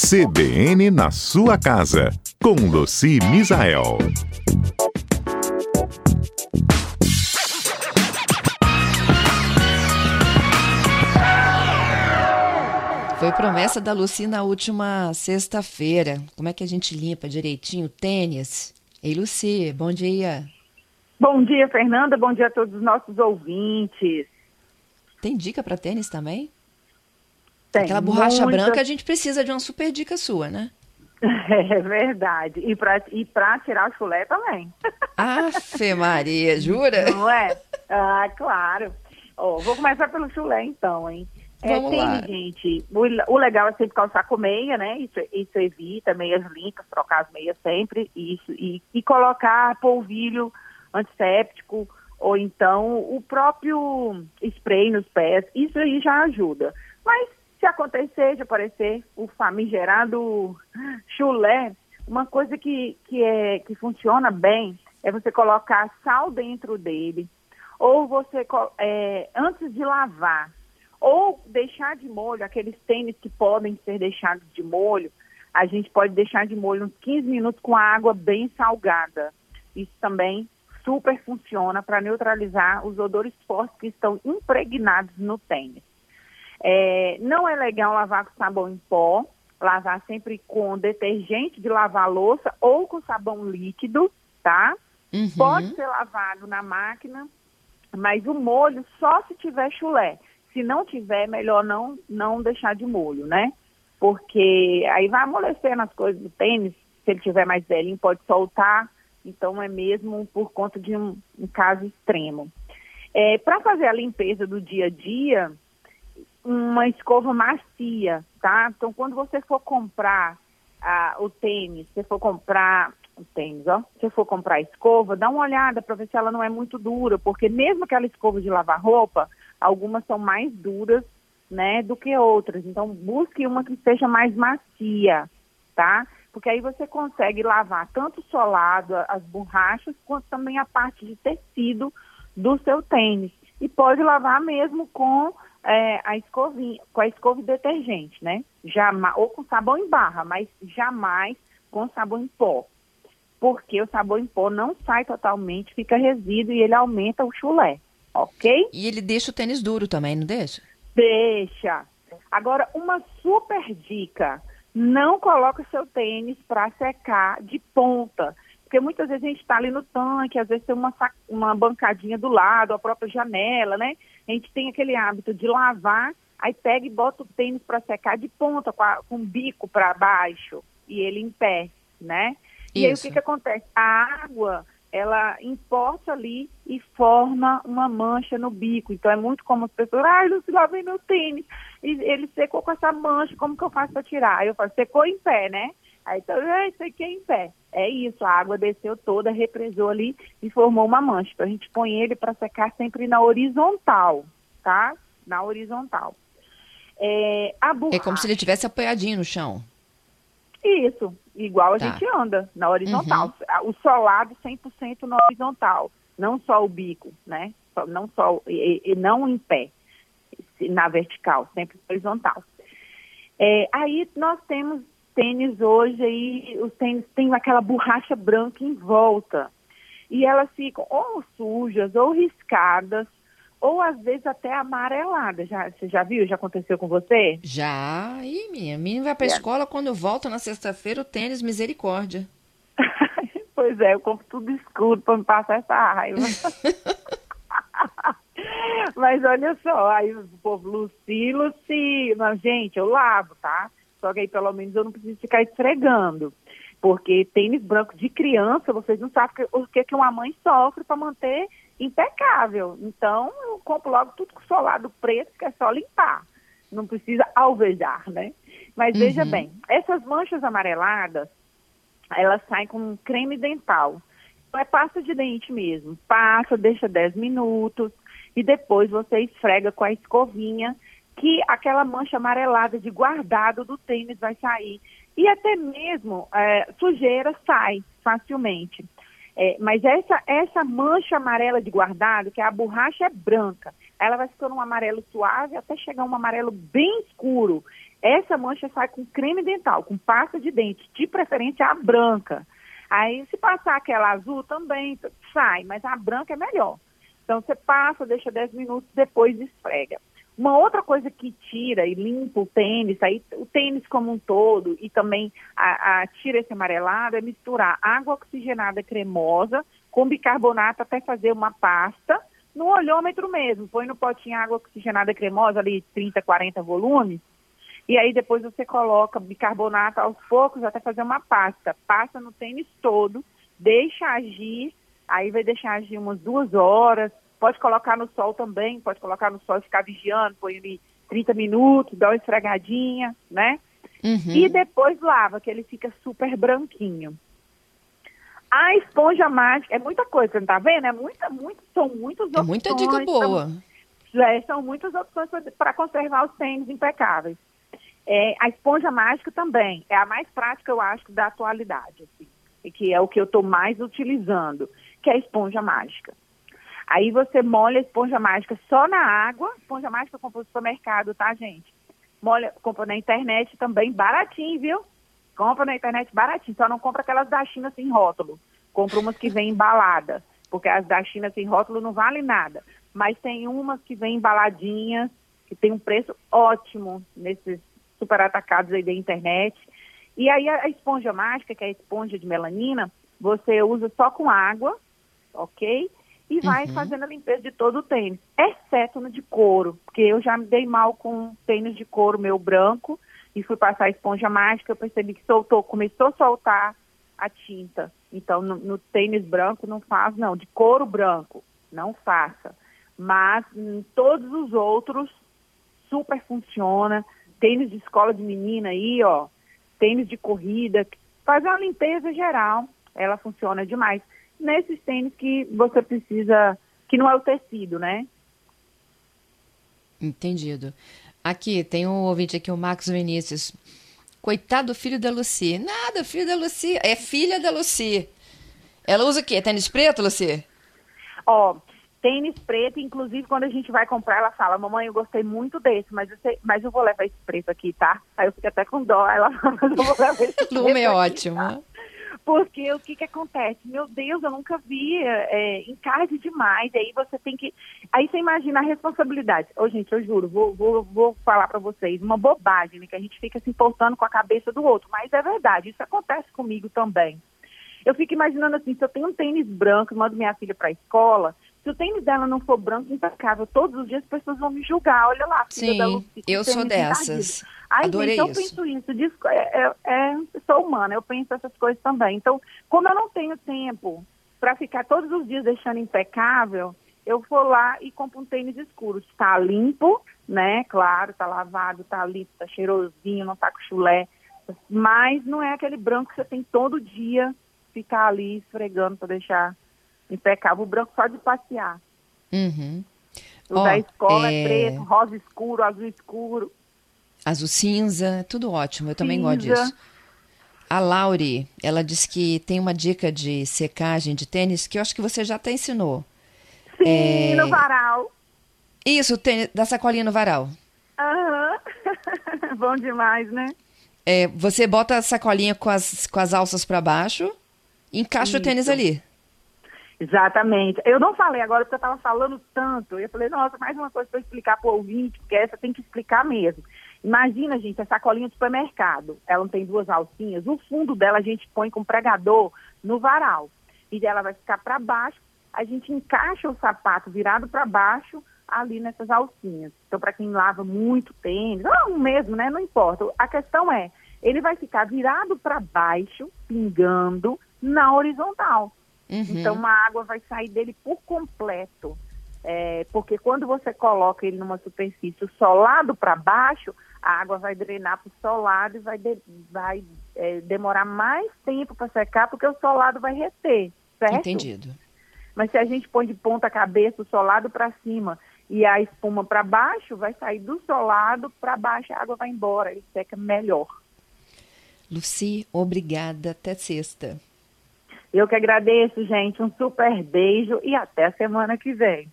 CBN na sua casa, com Luci Misael. Foi promessa da Luci na última sexta-feira. Como é que a gente limpa direitinho o tênis? Ei, Luci, bom dia. Bom dia, Fernanda. Bom dia a todos os nossos ouvintes. Tem dica para tênis também? Tem Aquela borracha muita- branca, a gente precisa de uma super dica sua, né? É verdade. E para e pra tirar o chulé também. Afe Maria, jura? Não é? Ah, claro. Ó, vou começar pelo chulé, então, hein? É, Vamos tem, lá. gente, o, o legal é sempre calçar com meia, né? Isso, isso evita meias limpas, trocar as meias sempre, isso, e, e colocar polvilho antisséptico, ou então o próprio spray nos pés, isso aí já ajuda. Mas se acontecer de aparecer o famigerado chulé, uma coisa que, que, é, que funciona bem é você colocar sal dentro dele, ou você, é, antes de lavar, ou deixar de molho, aqueles tênis que podem ser deixados de molho, a gente pode deixar de molho uns 15 minutos com a água bem salgada. Isso também super funciona para neutralizar os odores fortes que estão impregnados no tênis. É, não é legal lavar com sabão em pó, lavar sempre com detergente de lavar louça ou com sabão líquido, tá? Uhum. Pode ser lavado na máquina, mas o molho só se tiver chulé. Se não tiver, melhor não, não deixar de molho, né? Porque aí vai amolecendo as coisas do tênis. Se ele tiver mais velhinho, pode soltar. Então é mesmo por conta de um, um caso extremo. Para fazer a limpeza do dia a dia, uma escova macia, tá? Então, quando você for comprar ah, o tênis, se for comprar o tênis, ó, se for comprar a escova, dá uma olhada para ver se ela não é muito dura, porque mesmo aquela escova de lavar roupa, algumas são mais duras, né, do que outras. Então, busque uma que seja mais macia, tá? Porque aí você consegue lavar tanto o solado, as borrachas, quanto também a parte de tecido do seu tênis. E pode lavar mesmo com é, a escovinha, com a escova e detergente, né? Jamais, ou com sabão em barra, mas jamais com sabão em pó. Porque o sabão em pó não sai totalmente, fica resíduo e ele aumenta o chulé, ok? E ele deixa o tênis duro também, não deixa? Deixa. Agora, uma super dica: não coloque o seu tênis para secar de ponta. Porque muitas vezes a gente está ali no tanque, às vezes tem uma, uma bancadinha do lado, a própria janela, né? A gente tem aquele hábito de lavar, aí pega e bota o tênis para secar de ponta, com, a- com o bico para baixo, e ele em pé, né? E aí o que, que acontece? A água, ela importa ali e forma uma mancha no bico. Então é muito comum as pessoas, ai, não se lavei meu tênis. E ele secou com essa mancha, como que eu faço para tirar? Aí eu falo, secou em pé, né? Aí então, ai, sequei em pé. É isso, a água desceu toda, represou ali e formou uma mancha. Então a gente põe ele para secar sempre na horizontal, tá? Na horizontal. É, a É como se ele tivesse apoiadinho no chão. isso, igual a Tá. gente anda, na horizontal. O solado 100% na horizontal, não só o bico, né? Não só, e, e não em pé, na vertical, sempre horizontal. É, aí nós temos tênis hoje, aí os tênis têm aquela borracha branca em volta. E elas ficam ou sujas, ou riscadas, ou às vezes até amareladas. Já, você já viu? Já aconteceu com você? Já. Ih, minha, menina vai pra É. escola, quando volta na sexta-feira, o tênis, misericórdia. pois é, eu compro tudo escuro para me passar essa raiva. Mas olha só, aí o povo Luci, Luci, mas gente, eu lavo, tá? Só que aí pelo menos eu não preciso ficar esfregando. Porque tênis branco de criança, vocês não sabem o que, que uma mãe sofre para manter impecável. Então, eu compro logo tudo com solado preto, que é só limpar. Não precisa alvejar, né? Mas veja Uhum. bem, essas manchas amareladas, elas saem com creme dental. Então é pasta de dente mesmo. Passa, deixa 10 minutos e depois você esfrega com a escovinha que aquela mancha amarelada de guardado do tênis vai sair. E até mesmo é, sujeira sai facilmente. É, mas essa, essa mancha amarela de guardado, que a borracha é branca, ela vai ficando um amarelo suave até chegar um amarelo bem escuro. Essa mancha sai com creme dental, com pasta de dente, de preferência a branca. Aí, se passar aquela azul, também sai, mas a branca é melhor. Então, você passa, deixa 10 minutos, depois esfrega. Uma outra coisa que tira e limpa o tênis, aí, o tênis como um todo, e também a, a, tira esse amarelado, é misturar água oxigenada cremosa com bicarbonato até fazer uma pasta no olhômetro mesmo. Põe no potinho água oxigenada cremosa, ali 30, 40 volumes, e aí depois você coloca bicarbonato aos poucos até fazer uma pasta. Passa no tênis todo, deixa agir, aí vai deixar agir umas duas horas, Pode colocar no sol também, pode colocar no sol e ficar vigiando, põe ali 30 minutos, dá uma esfregadinha, né? Uhum. E depois lava, que ele fica super branquinho. A esponja mágica, é muita coisa, você não tá vendo? É muita, muito, são muitas opções. É muita dica boa. São, é, são muitas opções para conservar os tênis impecáveis. É, a esponja mágica também é a mais prática, eu acho, da atualidade, assim, que é o que eu estou mais utilizando, que é a esponja mágica. Aí você molha a esponja mágica só na água. Esponja mágica compra no supermercado, tá, gente? Molha, compra na internet também, baratinho, viu? Compra na internet baratinho. Só não compra aquelas da China sem rótulo. Compra umas que vêm embaladas. Porque as da China sem rótulo não valem nada. Mas tem umas que vêm embaladinhas, que tem um preço ótimo nesses super atacados aí da internet. E aí a esponja mágica, que é a esponja de melanina, você usa só com água, ok? E vai uhum. fazendo a limpeza de todo o tênis, exceto no de couro, porque eu já me dei mal com tênis de couro meu branco e fui passar a esponja mágica, eu percebi que soltou, começou a soltar a tinta. Então, no, no tênis branco não faz, não, de couro branco, não faça. Mas em todos os outros, super funciona. Tênis de escola de menina aí, ó, tênis de corrida, faz uma limpeza geral, ela funciona demais nesses tênis que você precisa, que não é o tecido, né? Entendido. Aqui, tem um ouvinte aqui, o Marcos Vinícius. Coitado do filho da Luci. Nada, filho da Luci. É filha da Luci. Ela usa o quê? Tênis preto, Luci? Ó, tênis preto, inclusive quando a gente vai comprar, ela fala, mamãe, eu gostei muito desse, mas eu, sei, mas eu vou levar esse preto aqui, tá? Aí eu fico até com dó, ela fala, mas eu vou levar esse preto Lume é ótimo. Tá? Porque o que, que acontece? Meu Deus, eu nunca vi, é, encarde demais. Aí você tem que. Aí você imagina a responsabilidade. Ô, gente, eu juro, vou, vou, vou falar para vocês, uma bobagem, né? Que a gente fica se importando com a cabeça do outro. Mas é verdade, isso acontece comigo também. Eu fico imaginando assim, se eu tenho um tênis branco e mando minha filha para a escola, se o tênis dela não for branco, impecável, todos os dias as pessoas vão me julgar. Olha lá, filha Sim, da Lucy, eu sou dessas. Ai, Adorei gente, eu isso. penso isso. É, é, é, sou humana, eu penso essas coisas também. Então, como eu não tenho tempo para ficar todos os dias deixando impecável, eu vou lá e compro um tênis escuro. Está limpo, né? Claro, está lavado, está limpo, está cheirosinho, não está com chulé. Mas não é aquele branco que você tem todo dia ficar ali esfregando para deixar impecável. O branco só de passear. Uhum. O oh, da escola é... é preto, rosa escuro, azul escuro. Azul cinza, tudo ótimo, eu também cinza. gosto disso. A Laure, ela disse que tem uma dica de secagem de tênis que eu acho que você já até ensinou. Sim, é... no varal. Isso, tênis, da sacolinha no varal. Aham. Uhum. Bom demais, né? É, você bota a sacolinha com as, com as alças para baixo e encaixa Isso. o tênis ali. Exatamente. Eu não falei agora porque eu estava falando tanto. Eu falei, nossa, mais uma coisa para explicar para o ouvinte, porque essa tem que explicar mesmo. Imagina, gente, essa sacolinha de supermercado. Ela não tem duas alcinhas. O fundo dela a gente põe com pregador no varal. E ela vai ficar para baixo. A gente encaixa o sapato virado para baixo ali nessas alcinhas. Então, para quem lava muito tênis, não mesmo, né? Não importa. A questão é, ele vai ficar virado para baixo, pingando na horizontal. Uhum. Então, uma água vai sair dele por completo. É, porque quando você coloca ele numa superfície solado para baixo, a água vai drenar para o solado e vai, de, vai é, demorar mais tempo para secar, porque o solado vai reter, certo? Entendido. Mas se a gente põe de ponta cabeça o solado para cima e a espuma para baixo, vai sair do solado para baixo, a água vai embora, ele seca melhor. Luci, obrigada. Até sexta. Eu que agradeço, gente. Um super beijo e até semana que vem.